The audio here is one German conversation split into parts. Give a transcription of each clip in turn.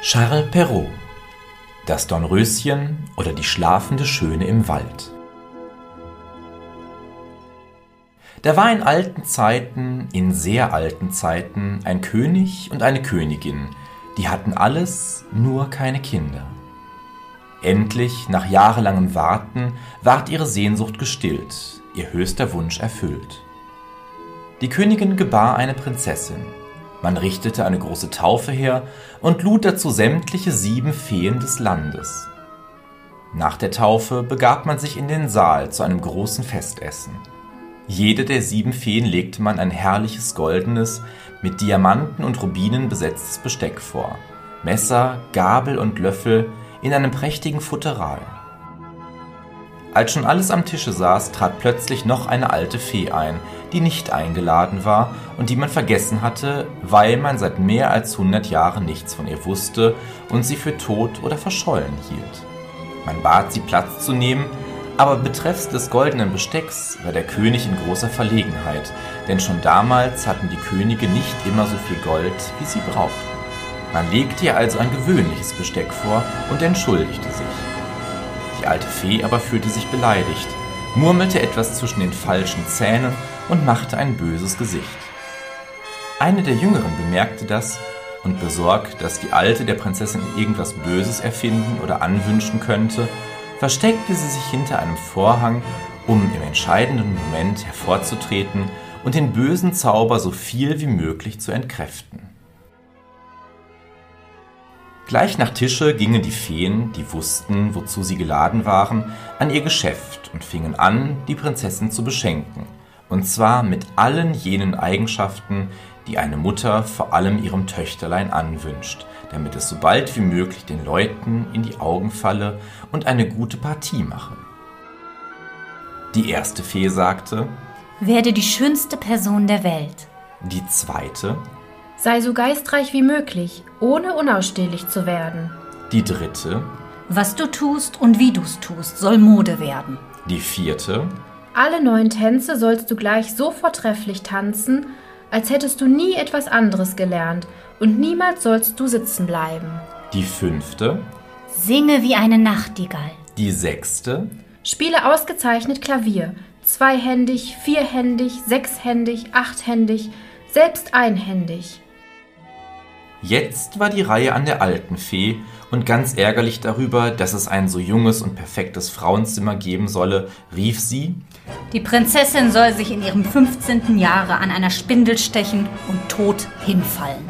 Charles Perrault Das Dornröschen oder die schlafende Schöne im Wald Da war in alten Zeiten, in sehr alten Zeiten, ein König und eine Königin, die hatten alles, nur keine Kinder. Endlich, nach jahrelangem Warten, ward ihre Sehnsucht gestillt, ihr höchster Wunsch erfüllt. Die Königin gebar eine Prinzessin, man richtete eine große Taufe her und lud dazu sämtliche sieben Feen des Landes. Nach der Taufe begab man sich in den Saal zu einem großen Festessen. Jede der sieben Feen legte man ein herrliches goldenes, mit Diamanten und Rubinen besetztes Besteck vor, Messer, Gabel und Löffel in einem prächtigen Futteral. Als schon alles am Tische saß, trat plötzlich noch eine alte Fee ein, die nicht eingeladen war und die man vergessen hatte, weil man seit mehr als hundert Jahren nichts von ihr wusste und sie für tot oder verschollen hielt. Man bat sie Platz zu nehmen, aber betreffs des goldenen Bestecks war der König in großer Verlegenheit, denn schon damals hatten die Könige nicht immer so viel Gold, wie sie brauchten. Man legte ihr also ein gewöhnliches Besteck vor und entschuldigte sich. Die alte Fee aber fühlte sich beleidigt, murmelte etwas zwischen den falschen Zähnen und machte ein böses Gesicht. Eine der Jüngeren bemerkte das und besorgt, dass die Alte der Prinzessin irgendwas Böses erfinden oder anwünschen könnte, versteckte sie sich hinter einem Vorhang, um im entscheidenden Moment hervorzutreten und den bösen Zauber so viel wie möglich zu entkräften. Gleich nach Tische gingen die Feen, die wussten, wozu sie geladen waren, an ihr Geschäft und fingen an, die Prinzessin zu beschenken, und zwar mit allen jenen Eigenschaften, die eine Mutter vor allem ihrem Töchterlein anwünscht, damit es so bald wie möglich den Leuten in die Augen falle und eine gute Partie mache. Die erste Fee sagte, Werde die schönste Person der Welt. Die zweite, Sei so geistreich wie möglich, ohne unausstehlich zu werden. Die dritte, Was du tust und wie du's tust, soll Mode werden. Die vierte, Alle neuen Tänze sollst du gleich so vortrefflich tanzen, als hättest du nie etwas anderes gelernt, und niemals sollst du sitzen bleiben. Die fünfte, Singe wie eine Nachtigall. Die sechste, Spiele ausgezeichnet Klavier, zweihändig, vierhändig, sechshändig, achthändig, selbst einhändig. Jetzt war die Reihe an der alten Fee und ganz ärgerlich darüber, dass es ein so junges und perfektes Frauenzimmer geben solle, rief sie Die Prinzessin soll sich in ihrem 15. Jahre an einer Spindel stechen und tot hinfallen.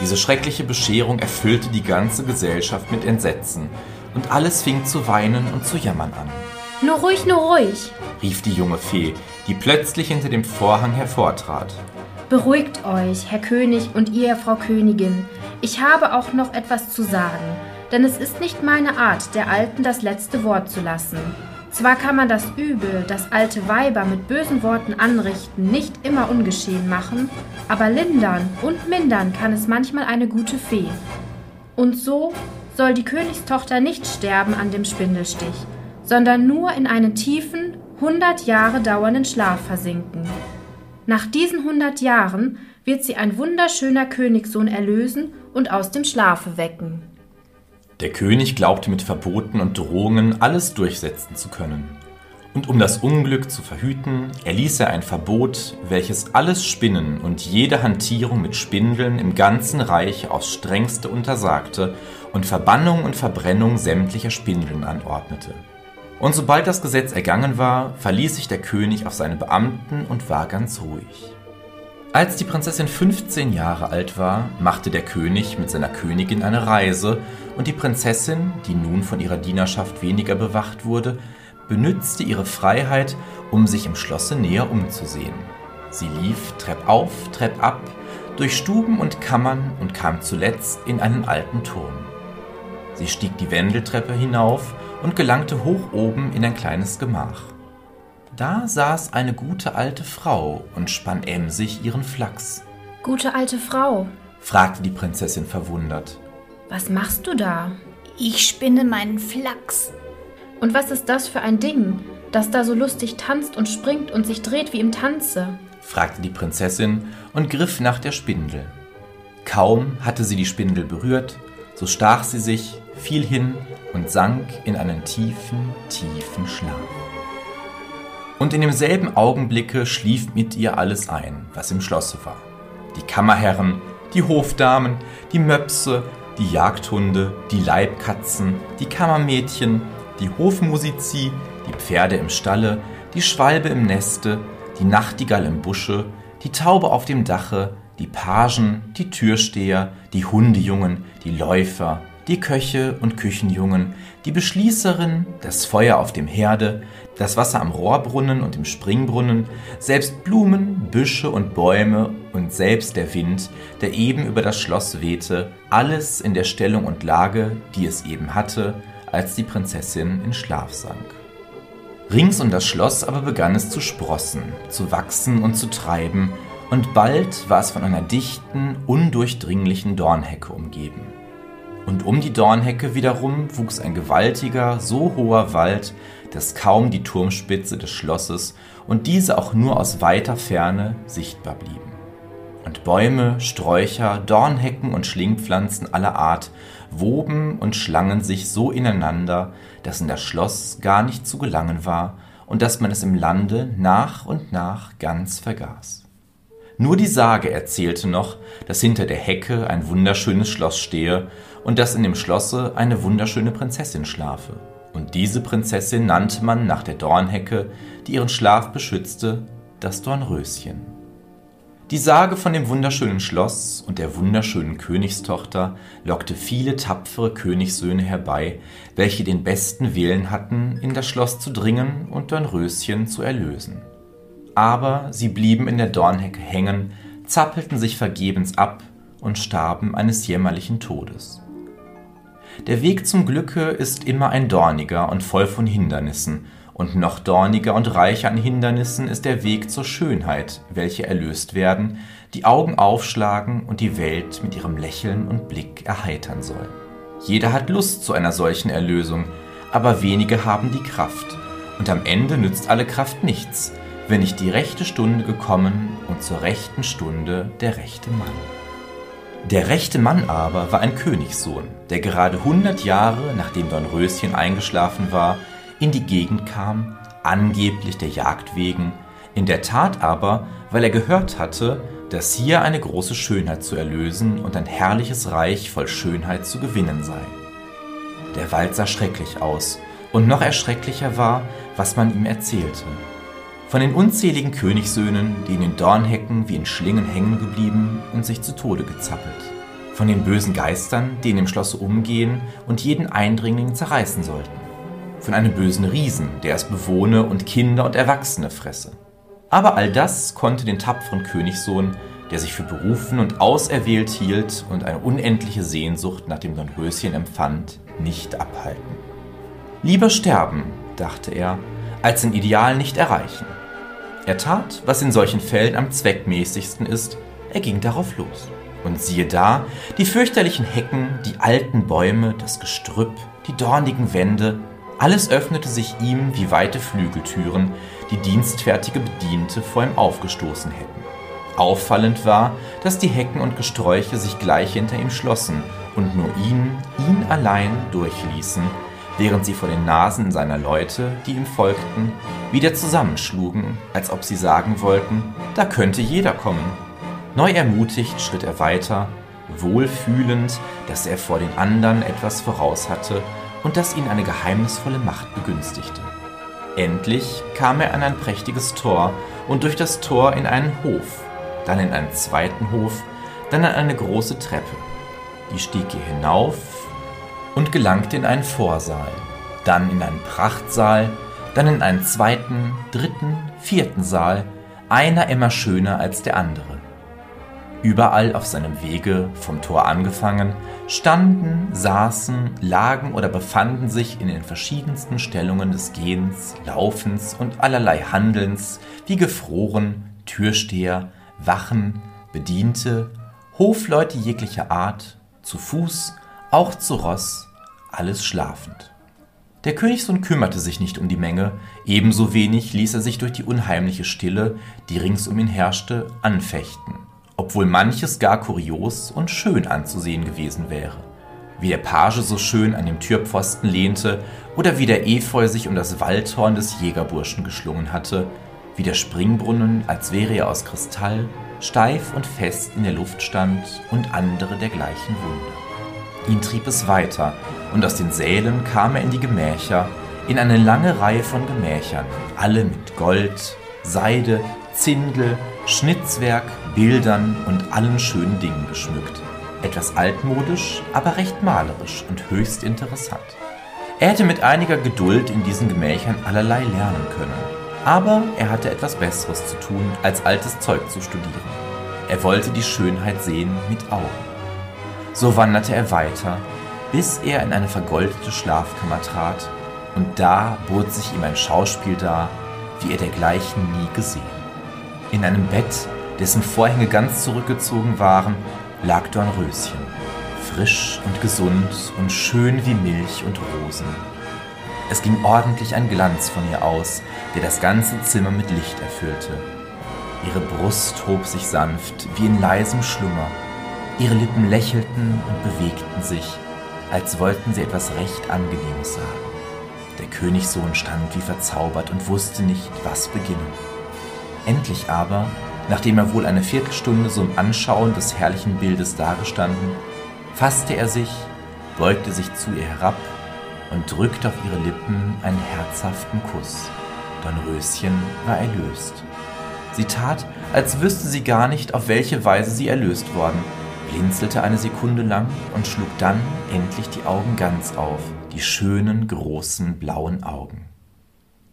Diese schreckliche Bescherung erfüllte die ganze Gesellschaft mit Entsetzen, und alles fing zu weinen und zu jammern an, Nur ruhig, nur ruhig. rief die junge Fee, die plötzlich hinter dem Vorhang hervortrat. Beruhigt euch, Herr König und ihr, Frau Königin. Ich habe auch noch etwas zu sagen, denn es ist nicht meine Art, der Alten das letzte Wort zu lassen. Zwar kann man das Übel, das alte Weiber mit bösen Worten anrichten, nicht immer ungeschehen machen, aber lindern und mindern kann es manchmal eine gute Fee. Und so soll die Königstochter nicht sterben an dem Spindelstich, sondern nur in einen tiefen, hundert Jahre dauernden Schlaf versinken. Nach diesen hundert Jahren wird sie ein wunderschöner Königssohn erlösen und aus dem Schlafe wecken. Der König glaubte mit Verboten und Drohungen alles durchsetzen zu können. Und um das Unglück zu verhüten, erließ er ein Verbot, welches alles Spinnen und jede Hantierung mit Spindeln im ganzen Reich aufs strengste untersagte und Verbannung und Verbrennung sämtlicher Spindeln anordnete. Und sobald das Gesetz ergangen war, verließ sich der König auf seine Beamten und war ganz ruhig. Als die Prinzessin 15 Jahre alt war, machte der König mit seiner Königin eine Reise und die Prinzessin, die nun von ihrer Dienerschaft weniger bewacht wurde, benützte ihre Freiheit, um sich im Schlosse näher umzusehen. Sie lief treppauf, treppab, durch Stuben und Kammern und kam zuletzt in einen alten Turm. Sie stieg die Wendeltreppe hinauf und gelangte hoch oben in ein kleines Gemach. Da saß eine gute alte Frau und spann emsig ihren Flachs. Gute alte Frau, fragte die Prinzessin verwundert. was machst du da? Ich spinne meinen Flachs. Und was ist das für ein Ding, das da so lustig tanzt und springt und sich dreht wie im Tanze? fragte die Prinzessin und griff nach der Spindel. Kaum hatte sie die Spindel berührt, so stach sie sich, fiel hin und sank in einen tiefen, tiefen Schlaf. Und in demselben Augenblicke schlief mit ihr alles ein, was im Schlosse war. Die Kammerherren, die Hofdamen, die Möpse, die Jagdhunde, die Leibkatzen, die Kammermädchen, die Hofmusizi, die Pferde im Stalle, die Schwalbe im Neste, die Nachtigall im Busche, die Taube auf dem Dache, die Pagen, die Türsteher, die Hundejungen, die Läufer, die Köche und Küchenjungen, die Beschließerin, das Feuer auf dem Herde, das Wasser am Rohrbrunnen und im Springbrunnen, selbst Blumen, Büsche und Bäume und selbst der Wind, der eben über das Schloss wehte, alles in der Stellung und Lage, die es eben hatte, als die Prinzessin in Schlaf sank. Rings um das Schloss aber begann es zu sprossen, zu wachsen und zu treiben, und bald war es von einer dichten, undurchdringlichen Dornhecke umgeben und um die Dornhecke wiederum wuchs ein gewaltiger, so hoher Wald, dass kaum die Turmspitze des Schlosses und diese auch nur aus weiter Ferne sichtbar blieben. Und Bäume, Sträucher, Dornhecken und Schlingpflanzen aller Art woben und schlangen sich so ineinander, dass in das Schloss gar nicht zu gelangen war und dass man es im Lande nach und nach ganz vergaß. Nur die Sage erzählte noch, dass hinter der Hecke ein wunderschönes Schloss stehe und dass in dem Schlosse eine wunderschöne Prinzessin schlafe. Und diese Prinzessin nannte man nach der Dornhecke, die ihren Schlaf beschützte, das Dornröschen. Die Sage von dem wunderschönen Schloss und der wunderschönen Königstochter lockte viele tapfere Königssöhne herbei, welche den besten Willen hatten, in das Schloss zu dringen und Dornröschen zu erlösen aber sie blieben in der Dornhecke hängen, zappelten sich vergebens ab und starben eines jämmerlichen Todes. Der Weg zum Glücke ist immer ein dorniger und voll von Hindernissen, und noch dorniger und reicher an Hindernissen ist der Weg zur Schönheit, welche erlöst werden, die Augen aufschlagen und die Welt mit ihrem Lächeln und Blick erheitern soll. Jeder hat Lust zu einer solchen Erlösung, aber wenige haben die Kraft, und am Ende nützt alle Kraft nichts, wenn nicht die rechte Stunde gekommen und zur rechten Stunde der rechte Mann. Der rechte Mann aber war ein Königssohn, der gerade hundert Jahre nachdem Dornröschen eingeschlafen war, in die Gegend kam, angeblich der Jagd wegen, in der Tat aber, weil er gehört hatte, dass hier eine große Schönheit zu erlösen und ein herrliches Reich voll Schönheit zu gewinnen sei. Der Wald sah schrecklich aus, und noch erschrecklicher war, was man ihm erzählte. Von den unzähligen Königssöhnen, die in den Dornhecken wie in Schlingen hängen geblieben und sich zu Tode gezappelt. Von den bösen Geistern, die in dem Schlosse umgehen und jeden Eindringling zerreißen sollten. Von einem bösen Riesen, der es bewohne und Kinder und Erwachsene fresse. Aber all das konnte den tapferen Königssohn, der sich für berufen und auserwählt hielt und eine unendliche Sehnsucht nach dem Dornröschen empfand, nicht abhalten. Lieber sterben, dachte er, als ein Ideal nicht erreichen. Er tat, was in solchen Fällen am zweckmäßigsten ist, er ging darauf los. Und siehe da, die fürchterlichen Hecken, die alten Bäume, das Gestrüpp, die dornigen Wände, alles öffnete sich ihm wie weite Flügeltüren, die dienstfertige Bediente vor ihm aufgestoßen hätten. Auffallend war, dass die Hecken und Gesträuche sich gleich hinter ihm schlossen und nur ihn, ihn allein durchließen, während sie vor den Nasen seiner Leute, die ihm folgten, wieder zusammenschlugen, als ob sie sagen wollten, da könnte jeder kommen. Neu ermutigt schritt er weiter, wohlfühlend, dass er vor den anderen etwas voraus hatte und dass ihn eine geheimnisvolle Macht begünstigte. Endlich kam er an ein prächtiges Tor und durch das Tor in einen Hof, dann in einen zweiten Hof, dann an eine große Treppe. Die stieg er hinauf und gelangte in einen Vorsaal, dann in einen Prachtsaal, dann in einen zweiten, dritten, vierten Saal, einer immer schöner als der andere. Überall auf seinem Wege, vom Tor angefangen, standen, saßen, lagen oder befanden sich in den verschiedensten Stellungen des Gehens, Laufens und allerlei Handelns, wie Gefroren, Türsteher, Wachen, Bediente, Hofleute jeglicher Art, zu Fuß, auch zu Ross, alles schlafend. Der Königssohn kümmerte sich nicht um die Menge, ebenso wenig ließ er sich durch die unheimliche Stille, die rings um ihn herrschte, anfechten, obwohl manches gar kurios und schön anzusehen gewesen wäre. wie der Page so schön an dem Türpfosten lehnte oder wie der Efeu sich um das Waldhorn des Jägerburschen geschlungen hatte, wie der Springbrunnen, als wäre er aus Kristall, steif und fest in der Luft stand und andere dergleichen Wunder. Ihn trieb es weiter, und aus den Sälen kam er in die Gemächer, in eine lange Reihe von Gemächern, alle mit Gold, Seide, Zindel, Schnitzwerk, Bildern und allen schönen Dingen geschmückt. Etwas altmodisch, aber recht malerisch und höchst interessant. Er hätte mit einiger Geduld in diesen Gemächern allerlei lernen können. Aber er hatte etwas Besseres zu tun, als altes Zeug zu studieren. Er wollte die Schönheit sehen mit Augen. So wanderte er weiter, bis er in eine vergoldete Schlafkammer trat, und da bot sich ihm ein Schauspiel dar, wie er dergleichen nie gesehen. In einem Bett, dessen Vorhänge ganz zurückgezogen waren, lag Dornröschen, frisch und gesund und schön wie Milch und Rosen. Es ging ordentlich ein Glanz von ihr aus, der das ganze Zimmer mit Licht erfüllte. Ihre Brust hob sich sanft wie in leisem Schlummer, ihre Lippen lächelten und bewegten sich, als wollten sie etwas recht Angenehmes sagen. Der Königssohn stand wie verzaubert und wusste nicht, was beginnen. Endlich aber, nachdem er wohl eine Viertelstunde so im Anschauen des herrlichen Bildes dagestanden, fasste er sich, beugte sich zu ihr herab und drückte auf ihre Lippen einen herzhaften Kuss. Dornröschen war erlöst. Sie tat, als wüsste sie gar nicht, auf welche Weise sie erlöst worden, blinzelte eine Sekunde lang und schlug dann endlich die Augen ganz auf, die schönen, großen, blauen Augen.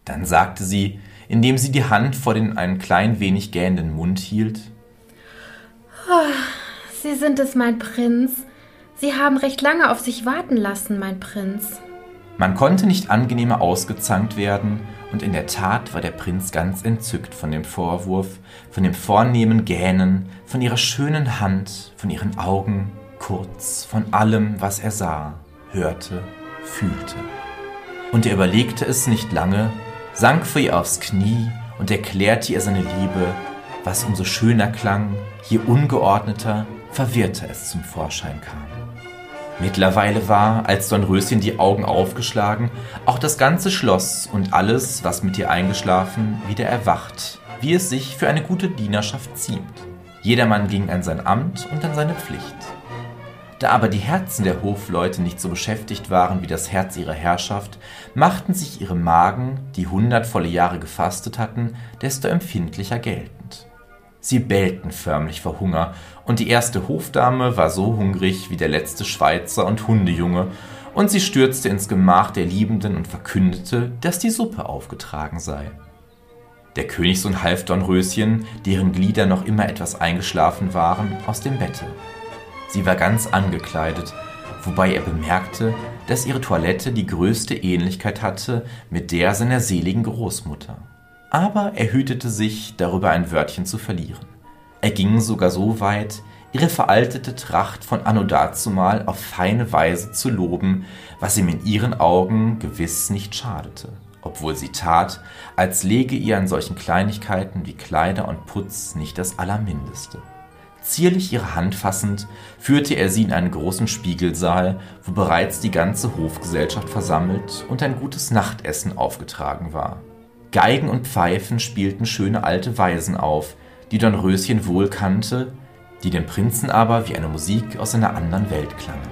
Dann sagte sie, indem sie die Hand vor den ein klein wenig gähnenden Mund hielt, oh, Sie sind es, mein Prinz. Sie haben recht lange auf sich warten lassen, mein Prinz. Man konnte nicht angenehmer ausgezankt werden, und in der Tat war der Prinz ganz entzückt von dem Vorwurf, von dem vornehmen Gähnen, von ihrer schönen Hand, von ihren Augen, kurz von allem, was er sah, hörte, fühlte. Und er überlegte es nicht lange, sank vor ihr aufs Knie und erklärte ihr seine Liebe, was umso schöner klang, je ungeordneter, verwirrter es zum Vorschein kam. Mittlerweile war, als Dornröschen die Augen aufgeschlagen, auch das ganze Schloss und alles, was mit ihr eingeschlafen, wieder erwacht, wie es sich für eine gute Dienerschaft ziemt. Jedermann ging an sein Amt und an seine Pflicht. Da aber die Herzen der Hofleute nicht so beschäftigt waren wie das Herz ihrer Herrschaft, machten sich ihre Magen, die hundertvolle Jahre gefastet hatten, desto empfindlicher geltend. Sie bellten förmlich vor Hunger, und die erste Hofdame war so hungrig wie der letzte Schweizer und Hundejunge, und sie stürzte ins Gemach der Liebenden und verkündete, dass die Suppe aufgetragen sei. Der Königssohn half Dornröschen, deren Glieder noch immer etwas eingeschlafen waren, aus dem Bette. Sie war ganz angekleidet, wobei er bemerkte, dass ihre Toilette die größte Ähnlichkeit hatte mit der seiner seligen Großmutter aber er hütete sich, darüber ein Wörtchen zu verlieren. Er ging sogar so weit, ihre veraltete Tracht von anno dazumal auf feine Weise zu loben, was ihm in ihren Augen gewiss nicht schadete, obwohl sie tat, als lege ihr an solchen Kleinigkeiten wie Kleider und Putz nicht das Allermindeste. Zierlich ihre Hand fassend, führte er sie in einen großen Spiegelsaal, wo bereits die ganze Hofgesellschaft versammelt und ein gutes Nachtessen aufgetragen war. Geigen und Pfeifen spielten schöne alte Weisen auf, die Dornröschen wohl kannte, die dem Prinzen aber wie eine Musik aus einer anderen Welt klangen.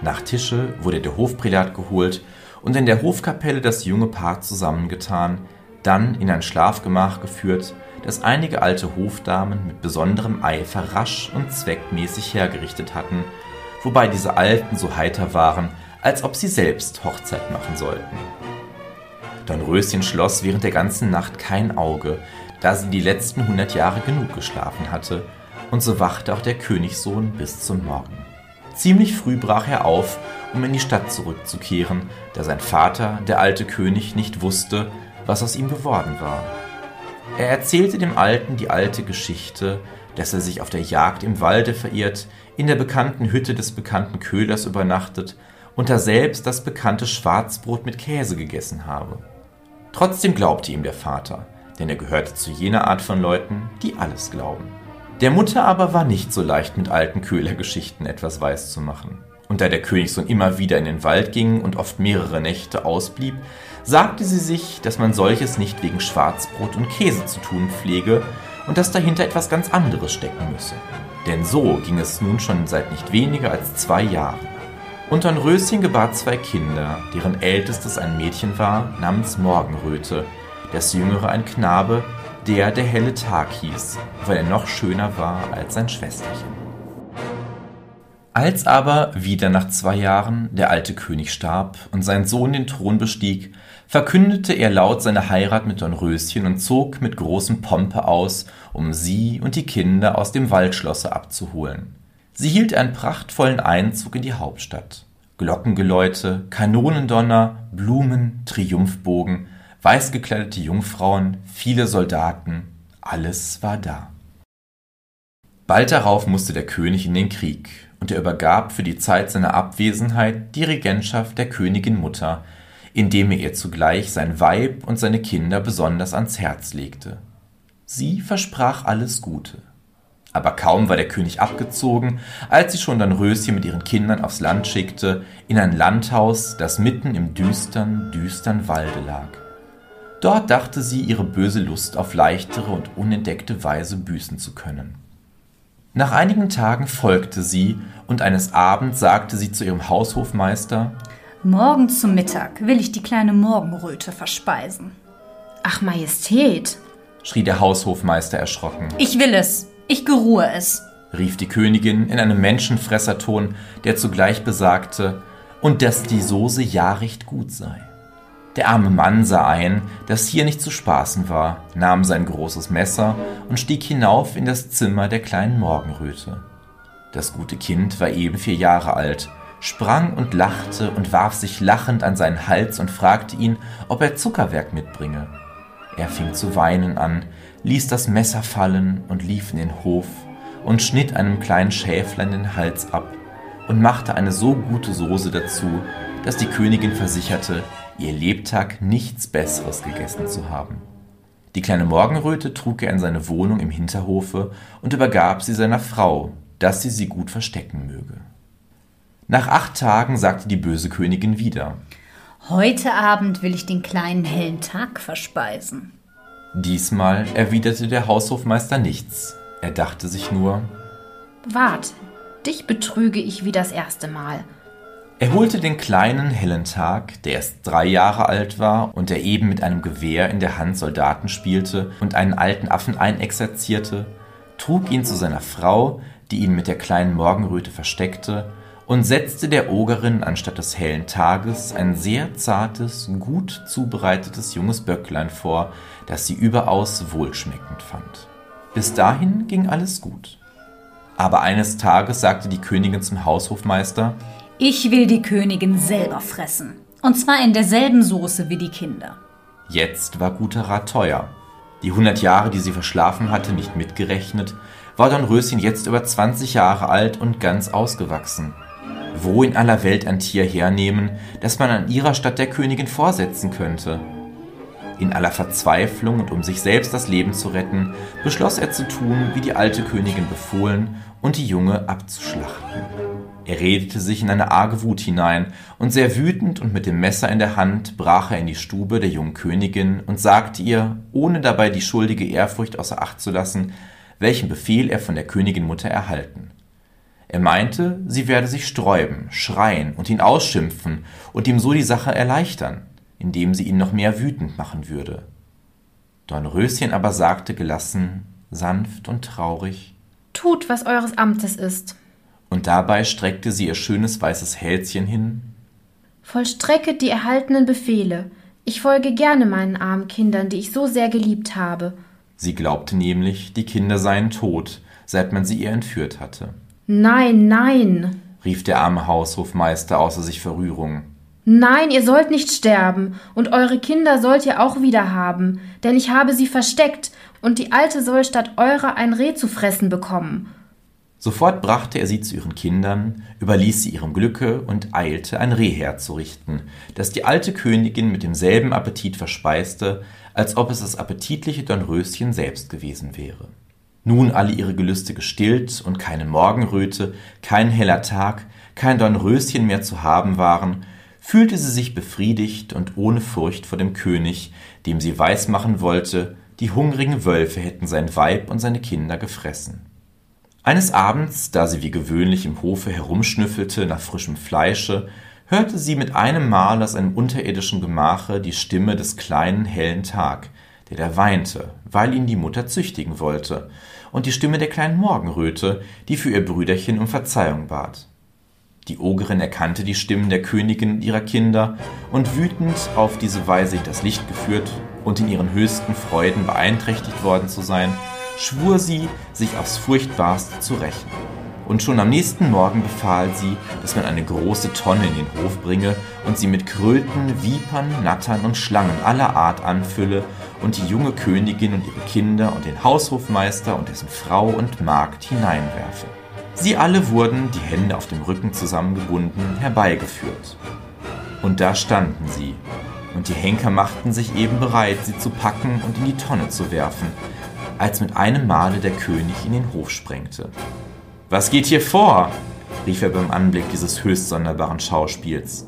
Nach Tische wurde der Hofprälat geholt und in der Hofkapelle das junge Paar zusammengetan, dann in ein Schlafgemach geführt, das einige alte Hofdamen mit besonderem Eifer rasch und zweckmäßig hergerichtet hatten, wobei diese Alten so heiter waren, als ob sie selbst Hochzeit machen sollten. Dornröschen schloss während der ganzen Nacht kein Auge, da sie die letzten hundert Jahre genug geschlafen hatte, und so wachte auch der Königssohn bis zum Morgen. Ziemlich früh brach er auf, um in die Stadt zurückzukehren, da sein Vater, der alte König, nicht wusste, was aus ihm geworden war. Er erzählte dem Alten die alte Geschichte, dass er sich auf der Jagd im Walde verirrt, in der bekannten Hütte des bekannten Köhlers übernachtet und da selbst das bekannte Schwarzbrot mit Käse gegessen habe. Trotzdem glaubte ihm der Vater, denn er gehörte zu jener Art von Leuten, die alles glauben. Der Mutter aber war nicht so leicht mit alten Köhlergeschichten etwas weiszumachen. und da der Königssohn immer wieder in den Wald ging und oft mehrere Nächte ausblieb, sagte sie sich, dass man solches nicht wegen Schwarzbrot und Käse zu tun pflege und dass dahinter etwas ganz anderes stecken müsse. Denn so ging es nun schon seit nicht weniger als zwei Jahren. Und Dornröschen gebar zwei Kinder, deren ältestes ein Mädchen war, namens Morgenröte, das jüngere ein Knabe, der der helle Tag hieß, weil er noch schöner war als sein Schwesterchen. Als aber, wieder nach zwei Jahren, der alte König starb und sein Sohn den Thron bestieg, verkündete er laut seine Heirat mit Dornröschen und zog mit großem Pompe aus, um sie und die Kinder aus dem Waldschlosse abzuholen. Sie hielt einen prachtvollen Einzug in die Hauptstadt. Glockengeläute, Kanonendonner, Blumen, Triumphbogen, weißgekleidete Jungfrauen, viele Soldaten, alles war da. Bald darauf musste der König in den Krieg, und er übergab für die Zeit seiner Abwesenheit die Regentschaft der Königin Mutter, indem er ihr zugleich sein Weib und seine Kinder besonders ans Herz legte. Sie versprach alles Gute. Aber kaum war der König abgezogen, als sie schon dann Röschen mit ihren Kindern aufs Land schickte, in ein Landhaus, das mitten im düstern, düstern Walde lag. Dort dachte sie, ihre böse Lust auf leichtere und unentdeckte Weise büßen zu können. Nach einigen Tagen folgte sie, und eines Abends sagte sie zu ihrem Haushofmeister Morgen zum Mittag will ich die kleine Morgenröte verspeisen. Ach, Majestät, schrie der Haushofmeister erschrocken. Ich will es, ich geruhe es, rief die Königin in einem Menschenfresserton, der zugleich besagte, und dass die Soße ja recht gut sei. Der arme Mann sah ein, dass hier nicht zu spaßen war, nahm sein großes Messer und stieg hinauf in das Zimmer der kleinen Morgenröte. Das gute Kind war eben vier Jahre alt, sprang und lachte und warf sich lachend an seinen Hals und fragte ihn, ob er Zuckerwerk mitbringe. Er fing zu weinen an, ließ das Messer fallen und lief in den Hof und schnitt einem kleinen Schäflein den Hals ab und machte eine so gute Soße dazu, dass die Königin versicherte, ihr Lebtag nichts Besseres gegessen zu haben. Die kleine Morgenröte trug er in seine Wohnung im Hinterhofe und übergab sie seiner Frau, dass sie sie gut verstecken möge. Nach acht Tagen sagte die böse Königin wieder Heute Abend will ich den kleinen hellen Tag verspeisen. Diesmal erwiderte der Haushofmeister nichts. Er dachte sich nur Wart, dich betrüge ich wie das erste Mal. Er holte den kleinen, hellen Tag, der erst drei Jahre alt war und der eben mit einem Gewehr in der Hand Soldaten spielte und einen alten Affen einexerzierte, trug ihn zu seiner Frau, die ihn mit der kleinen Morgenröte versteckte, und setzte der Ogerin anstatt des hellen Tages ein sehr zartes, gut zubereitetes junges Böcklein vor, das sie überaus wohlschmeckend fand. Bis dahin ging alles gut. Aber eines Tages sagte die Königin zum Haushofmeister ich will die Königin selber fressen. Und zwar in derselben Soße wie die Kinder. Jetzt war guter Rat teuer. Die hundert Jahre, die sie verschlafen hatte, nicht mitgerechnet, war Dornröschen jetzt über 20 Jahre alt und ganz ausgewachsen. Wo in aller Welt ein Tier hernehmen, das man an ihrer Stadt der Königin vorsetzen könnte? In aller Verzweiflung und um sich selbst das Leben zu retten, beschloss er zu tun, wie die alte Königin befohlen, und die Junge abzuschlachten. Er redete sich in eine arge Wut hinein, und sehr wütend und mit dem Messer in der Hand brach er in die Stube der jungen Königin und sagte ihr, ohne dabei die schuldige Ehrfurcht außer Acht zu lassen, welchen Befehl er von der Königin Mutter erhalten. Er meinte, sie werde sich sträuben, schreien und ihn ausschimpfen und ihm so die Sache erleichtern, indem sie ihn noch mehr wütend machen würde. Dornröschen aber sagte gelassen, sanft und traurig Tut, was eures Amtes ist und dabei streckte sie ihr schönes weißes Hälschen hin. Vollstrecket die erhaltenen Befehle. Ich folge gerne meinen armen Kindern, die ich so sehr geliebt habe. Sie glaubte nämlich, die Kinder seien tot, seit man sie ihr entführt hatte. Nein, nein, rief der arme Haushofmeister außer sich vor Rührung. Nein, ihr sollt nicht sterben, und eure Kinder sollt ihr auch wieder haben, denn ich habe sie versteckt, und die Alte soll statt eurer ein Reh zu fressen bekommen. Sofort brachte er sie zu ihren Kindern, überließ sie ihrem Glücke und eilte, ein Reh herzurichten, das die alte Königin mit demselben Appetit verspeiste, als ob es das appetitliche Dornröschen selbst gewesen wäre. Nun alle ihre Gelüste gestillt und keine Morgenröte, kein heller Tag, kein Dornröschen mehr zu haben waren, fühlte sie sich befriedigt und ohne Furcht vor dem König, dem sie weismachen wollte, die hungrigen Wölfe hätten sein Weib und seine Kinder gefressen. Eines Abends, da sie wie gewöhnlich im Hofe herumschnüffelte nach frischem Fleische, hörte sie mit einem Mal aus einem unterirdischen Gemache die Stimme des kleinen hellen Tag, der da weinte, weil ihn die Mutter züchtigen wollte, und die Stimme der kleinen Morgenröte, die für ihr Brüderchen um Verzeihung bat. Die Ogerin erkannte die Stimmen der Königin und ihrer Kinder, und wütend auf diese Weise das Licht geführt und in ihren höchsten Freuden beeinträchtigt worden zu sein, schwur sie, sich aufs Furchtbarste zu rächen. Und schon am nächsten Morgen befahl sie, dass man eine große Tonne in den Hof bringe und sie mit Kröten, Vipern, Nattern und Schlangen aller Art anfülle und die junge Königin und ihre Kinder und den Haushofmeister und dessen Frau und Magd hineinwerfe. Sie alle wurden, die Hände auf dem Rücken zusammengebunden, herbeigeführt. Und da standen sie, und die Henker machten sich eben bereit, sie zu packen und in die Tonne zu werfen, als mit einem Male der König in den Hof sprengte. Was geht hier vor? rief er beim Anblick dieses höchst sonderbaren Schauspiels.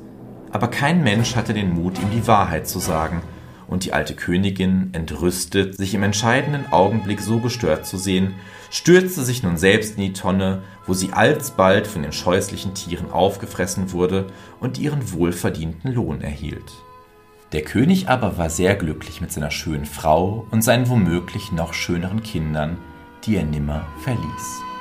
Aber kein Mensch hatte den Mut, ihm die Wahrheit zu sagen, und die alte Königin, entrüstet, sich im entscheidenden Augenblick so gestört zu sehen, stürzte sich nun selbst in die Tonne, wo sie alsbald von den scheußlichen Tieren aufgefressen wurde und ihren wohlverdienten Lohn erhielt. Der König aber war sehr glücklich mit seiner schönen Frau und seinen womöglich noch schöneren Kindern, die er nimmer verließ.